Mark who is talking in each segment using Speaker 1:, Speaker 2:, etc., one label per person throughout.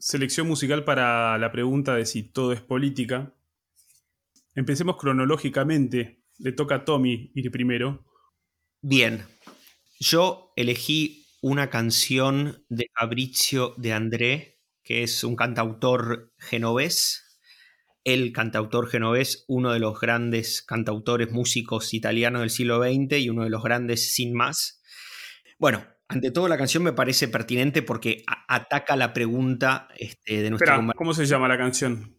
Speaker 1: selección musical para la pregunta de si todo es política. Empecemos cronológicamente. Le toca a Tommy ir primero.
Speaker 2: Bien. Yo elegí una canción de Fabrizio de André, que es un cantautor genovés. El cantautor genovés, uno de los grandes cantautores músicos italianos del siglo XX y uno de los grandes sin más. Bueno, ante todo, la canción me parece pertinente porque ataca la pregunta este, de nuestra
Speaker 1: Espera, ¿Cómo se llama la canción?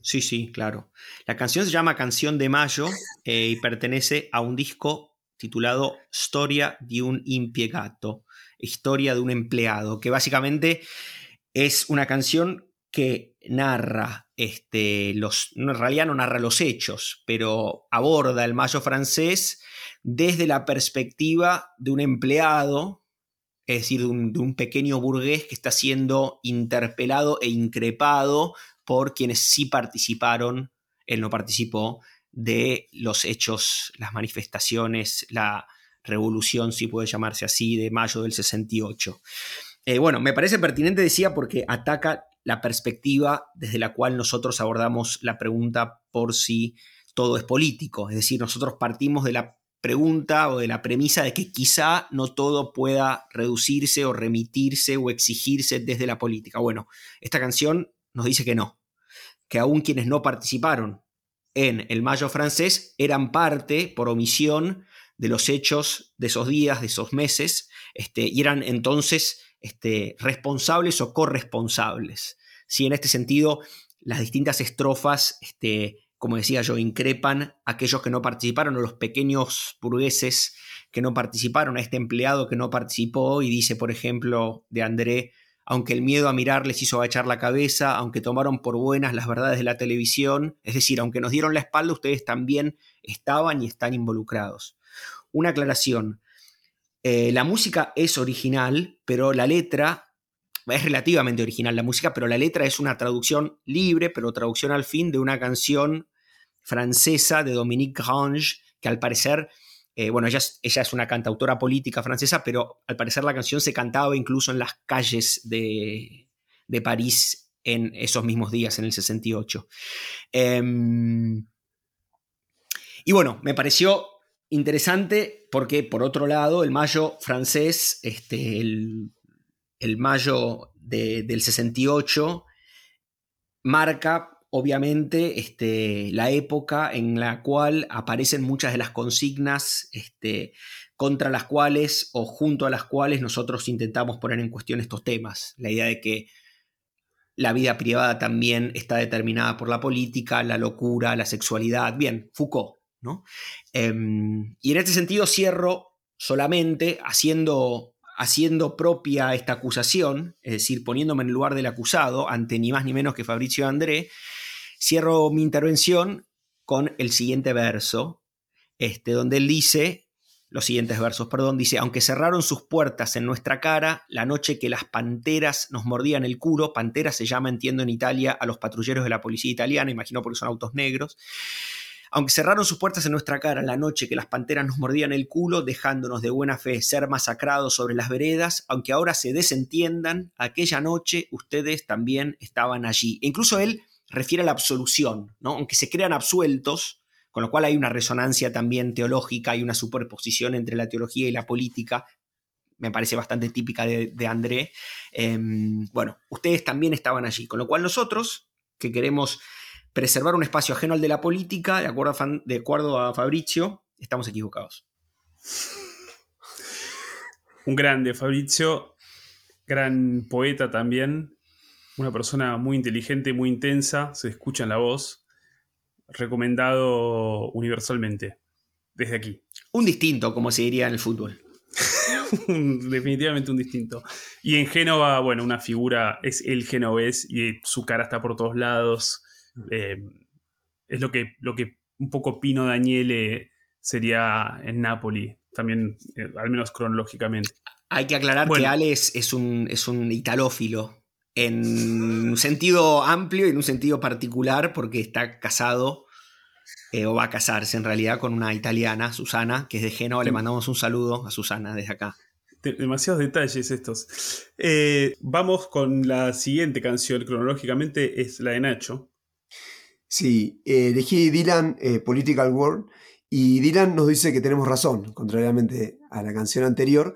Speaker 2: Sí, sí, claro. La canción se llama Canción de Mayo eh, y pertenece a un disco titulado Storia di un impiegato, Historia de un empleado, que básicamente es una canción que narra este, los, en realidad no narra los hechos, pero aborda el mayo francés desde la perspectiva de un empleado es decir, de un, pequeño burgués que está siendo interpelado e increpado por quienes sí participaron, él no participó, de los hechos, las manifestaciones, la revolución, si puede llamarse así, de mayo del 68. Eh, bueno, me parece pertinente, decía, porque ataca la perspectiva desde la cual nosotros abordamos la pregunta por si todo es político. Es decir, nosotros partimos de la pregunta o de la premisa de que quizá no todo pueda reducirse o remitirse o exigirse desde la política. Bueno, esta canción nos dice que no, que aún quienes no participaron en el Mayo francés eran parte, por omisión, de los hechos de esos días, de esos meses, este, y eran entonces este, responsables o corresponsables. Si en este sentido, las distintas estrofas este, como decía yo, increpan a aquellos que no participaron, o los pequeños burgueses que no participaron, a este empleado que no participó y dice, por ejemplo, de André, aunque el miedo a mirar les hizo agachar la cabeza, aunque tomaron por buenas las verdades de la televisión, es decir, aunque nos dieron la espalda, ustedes también estaban y están involucrados. Una aclaración, eh, la música es original, pero la letra es relativamente original la música, pero la letra es una traducción libre, pero traducción al fin de una canción francesa de Dominique Grange, que al parecer, eh, bueno, ella es, una cantautora política francesa, pero al parecer la canción se cantaba incluso en las calles de, París en esos mismos días, en el 68. Em, y bueno, me pareció interesante porque, por otro lado, el mayo francés, este, el el mayo del 68, marca obviamente este, la época en la cual aparecen muchas de las consignas este, contra las cuales o junto a las cuales nosotros intentamos poner en cuestión estos temas. La idea de que la vida privada también está determinada por la política, la locura, la sexualidad. Bien, Foucault. ¿no? Em, y en este sentido cierro solamente haciendo haciendo propia esta acusación, es decir, poniéndome en el lugar del acusado ante ni más ni menos que Fabricio André, cierro mi intervención con el siguiente verso, este, donde él dice, los siguientes versos, perdón, dice, aunque cerraron sus puertas en nuestra cara, la noche que las panteras nos mordían el culo, pantera se llama, entiendo, en Italia a los patrulleros de la policía italiana, imagino porque son autos negros, aunque cerraron sus puertas en nuestra cara la noche que las panteras nos mordían el culo, dejándonos de buena fe ser masacrados sobre las veredas, aunque ahora se desentiendan, aquella noche ustedes también estaban allí. E incluso él refiere a la absolución, ¿no? aunque se crean absueltos, con lo cual hay una resonancia también teológica y una superposición entre la teología y la política, me parece bastante típica de, André. Em, bueno, ustedes también estaban allí, con lo cual nosotros, que queremos preservar un espacio ajeno al de la política, de acuerdo a, de acuerdo a Fabricio, estamos equivocados.
Speaker 1: Un grande, Fabricio, gran poeta también, una persona muy inteligente, muy intensa, se escucha en la voz, recomendado universalmente, desde aquí.
Speaker 2: Un distinto, como se diría en el fútbol.
Speaker 1: Definitivamente un distinto. Y en Génova, bueno, una figura, es el genovés y su cara está por todos lados eh, es lo que, lo que un poco Pino Daniele sería en Napoli, también, eh, al menos cronológicamente.
Speaker 2: Hay que aclarar que Alex es un, es un italófilo en un sentido amplio y en un sentido particular porque está casado eh, o va a casarse en realidad con una italiana, Susana, que es de Génova. Le mandamos un saludo a Susana desde acá.
Speaker 1: demasiados detalles estos. Eh, vamos con la siguiente canción, cronológicamente es la de Nacho.
Speaker 3: Sí, eh, elegí Dylan, eh, Political World, y Dylan nos dice que tenemos razón, contrariamente a la canción anterior,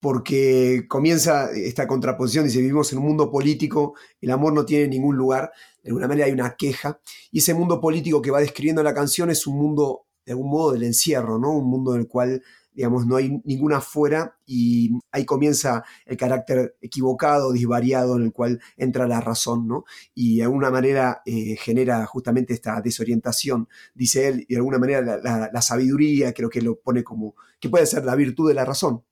Speaker 3: porque comienza esta contraposición, dice, vivimos en un mundo político, el amor no tiene ningún lugar, de alguna manera hay una queja, y ese mundo político que va describiendo la canción es un mundo, de algún modo, del encierro, ¿no? Un mundo en el cual digamos, no hay ninguna afuera y ahí comienza el carácter equivocado, disvariado en el cual entra la razón, ¿no? Y de alguna manera eh, genera justamente esta desorientación, dice él, y de alguna manera la sabiduría creo que lo pone como, que puede ser la virtud de la razón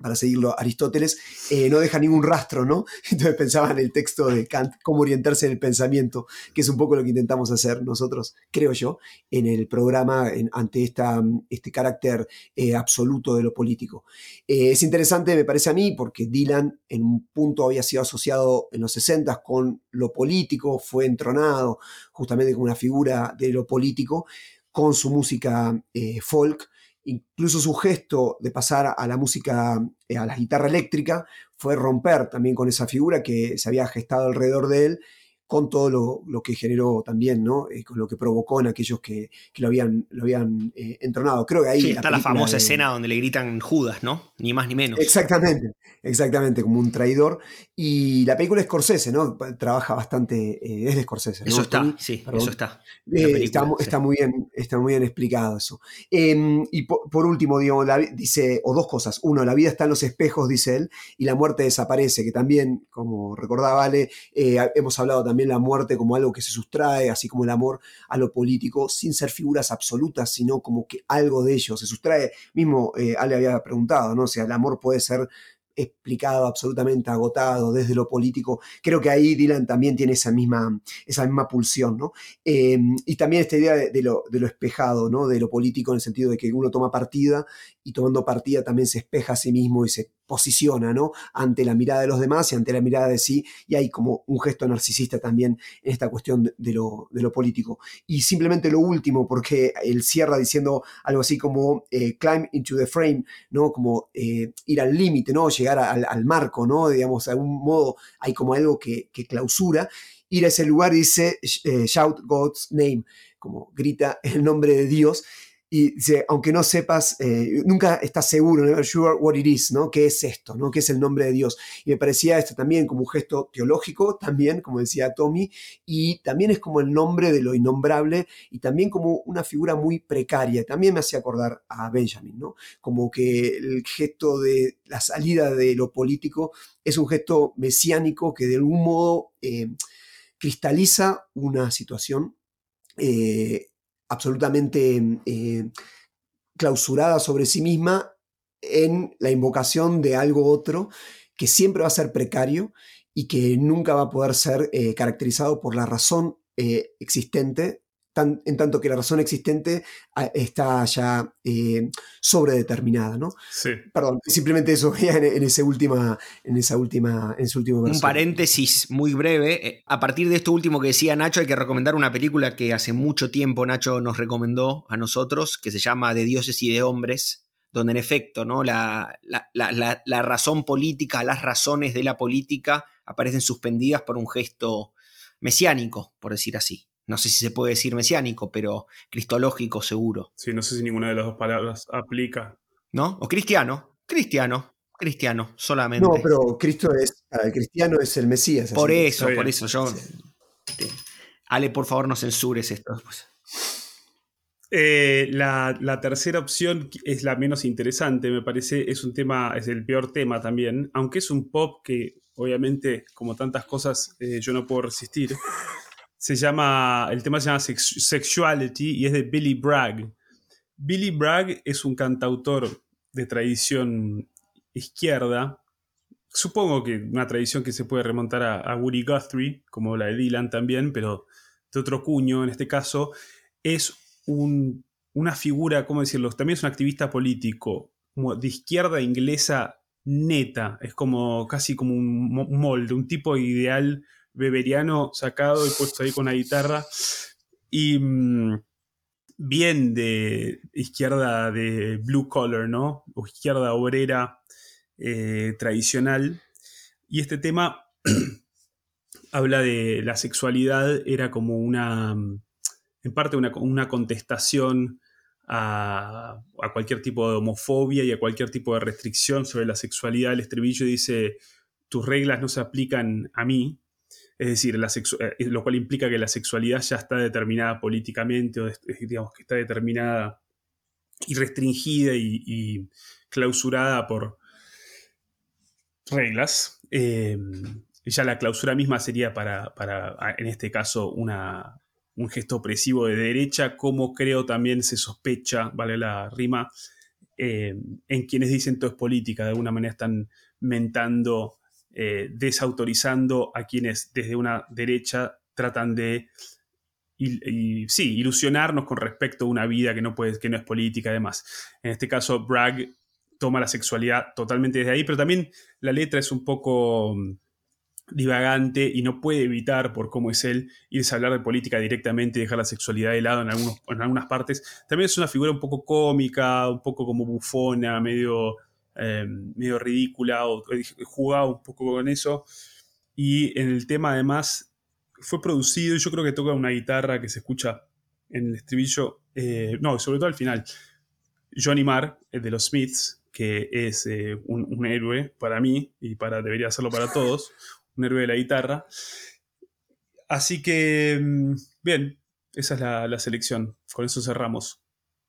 Speaker 3: para seguirlo Aristóteles, eh, no deja ningún rastro, ¿no? Entonces pensaba en el texto de Kant, cómo orientarse en el pensamiento, que es un poco lo que intentamos hacer nosotros, creo yo, en el programa ante esta, este carácter eh, absoluto de lo político. Eh, es interesante, me parece a mí, porque Dylan en un punto había sido asociado en los 60 con lo político, fue entronado justamente como una figura de lo político, con su música folk, Incluso su gesto de pasar a la música, eh, a la guitarra eléctrica, fue romper también con esa figura que se había gestado alrededor de él con todo lo, que generó también, ¿no? Eh, con lo que provocó en aquellos que, lo habían, lo habían eh, entronado. Creo que ahí.
Speaker 2: está la famosa escena donde le gritan Judas, ¿no? Ni más ni menos.
Speaker 3: Exactamente, exactamente, como un traidor. Y la película Scorsese, ¿no? Trabaja bastante. Eh, es de Scorsese,
Speaker 2: Eso está, sí, eso está.
Speaker 3: está, muy bien, está muy bien explicado eso. Em, y por, último, digo, dice, o dos cosas. Uno, la vida está en los espejos, dice él, y la muerte desaparece, que también, como recordaba Ale, hemos hablado también la muerte como algo que se sustrae, así como el amor a lo político, sin ser figuras absolutas, sino como que algo de ello se sustrae. Mismo eh, Ale había preguntado, ¿no? O sea, el amor puede ser explicado, absolutamente agotado desde lo político. Creo que ahí Dylan también tiene esa misma, esa misma pulsión, ¿no? Em, y también esta idea de, lo, de, lo, espejado, ¿no? De lo político en el sentido de que uno toma partida y tomando partida también se espeja a sí mismo y se posiciona, ¿no? Ante la mirada de los demás y ante la mirada de sí, y hay como un gesto narcisista también en esta cuestión de lo, de lo político. Y simplemente lo último, porque él cierra diciendo algo así como eh, climb into the frame, ¿no? Como eh, ir al límite, ¿no? Llegar al, marco, ¿no? Digamos, de algún modo hay como algo que, clausura. Ir a ese lugar dice eh, shout God's name, como grita el nombre de Dios y dice, aunque no sepas, eh, nunca estás seguro, never sure what it is, ¿no? ¿Qué es esto, ¿no? ¿Qué es el nombre de Dios? Y me parecía esto también como un gesto teológico, también, como decía Tommy, y también es como el nombre de lo innombrable y también como una figura muy precaria. También me hacía acordar a Benjamin, ¿no? Como que el gesto de la salida de lo político es un gesto mesiánico que de algún modo eh, cristaliza una situación eh, absolutamente eh, clausurada sobre sí misma en la invocación de algo otro que siempre va a ser precario y que nunca va a poder ser eh, caracterizado por la razón eh, existente en tanto que la razón existente ah, está ya eh, sobredeterminada, ¿no?
Speaker 1: Sí.
Speaker 3: Perdón, simplemente eso en, en, ese última, en esa última, en ese último
Speaker 2: Un paréntesis muy breve. Eh, a partir de esto último que decía Nacho, hay que recomendar una película que hace mucho tiempo Nacho nos recomendó a nosotros, que se llama De dioses y de hombres, donde en efecto ¿no? la, la razón política, las razones de la política aparecen suspendidas por un gesto mesiánico, por decir así no sé si se puede decir mesiánico, pero cristológico seguro.
Speaker 1: Sí, no sé si ninguna de las dos palabras aplica.
Speaker 2: ¿No? O cristiano, cristiano, cristiano, solamente.
Speaker 3: No, pero Cristo es, para el cristiano es el Mesías.
Speaker 2: Por eso, por eso yo... Ale, por favor, no censures esto.
Speaker 1: Eh, la, tercera opción es la menos interesante, me parece. Es un tema, es el peor tema también. Aunque es un pop que, obviamente, como tantas cosas, eh, yo no puedo resistir se llama, el tema se llama Sexuality y es de Billy Bragg. Billy Bragg es un cantautor de tradición izquierda, supongo que una tradición que se puede remontar a, Woody Guthrie, como la de Dylan también, pero de otro cuño en este caso, es una figura, ¿cómo decirlo? También es un activista político, de izquierda inglesa neta, es como casi como un molde, un tipo ideal beberiano sacado y puesto ahí con la guitarra. Y mm, bien de izquierda de blue collar, ¿no? O izquierda obrera. eh, tradicional. Y este tema habla de la sexualidad, era como una, en parte una, contestación a, cualquier tipo de homofobia y a cualquier tipo de restricción sobre la sexualidad. El estribillo dice, tus reglas no se aplican a mí, es decir, eh, lo cual implica que la sexualidad ya está determinada políticamente, o digamos que está determinada y restringida y, clausurada por reglas. Em, ya la clausura misma sería para, en este caso, una, un gesto opresivo de derecha, como creo también se sospecha, vale la rima, em, en quienes dicen todo es política, de alguna manera están mentando eh, desautorizando a quienes desde una derecha tratan de sí, ilusionarnos con respecto a una vida que no, puede, que no es política, además. En este caso, Bragg toma la sexualidad totalmente desde ahí, pero también la letra es un poco mm, divagante y no puede evitar, por cómo es él, irse a hablar de política directamente y dejar la sexualidad de lado en, en algunas partes. También es una figura un poco cómica, un poco como bufona, medio Em, medio ridícula o jugaba un poco con eso. Y en el tema además fue producido y yo creo que toca una guitarra que se escucha en el estribillo, eh, no, sobre todo al final. Johnny Marr, de los Smiths, que es eh, un, héroe para mí y para, debería hacerlo para todos, un héroe de la guitarra. Así que, mm, bien, esa es la, la selección. Con eso cerramos.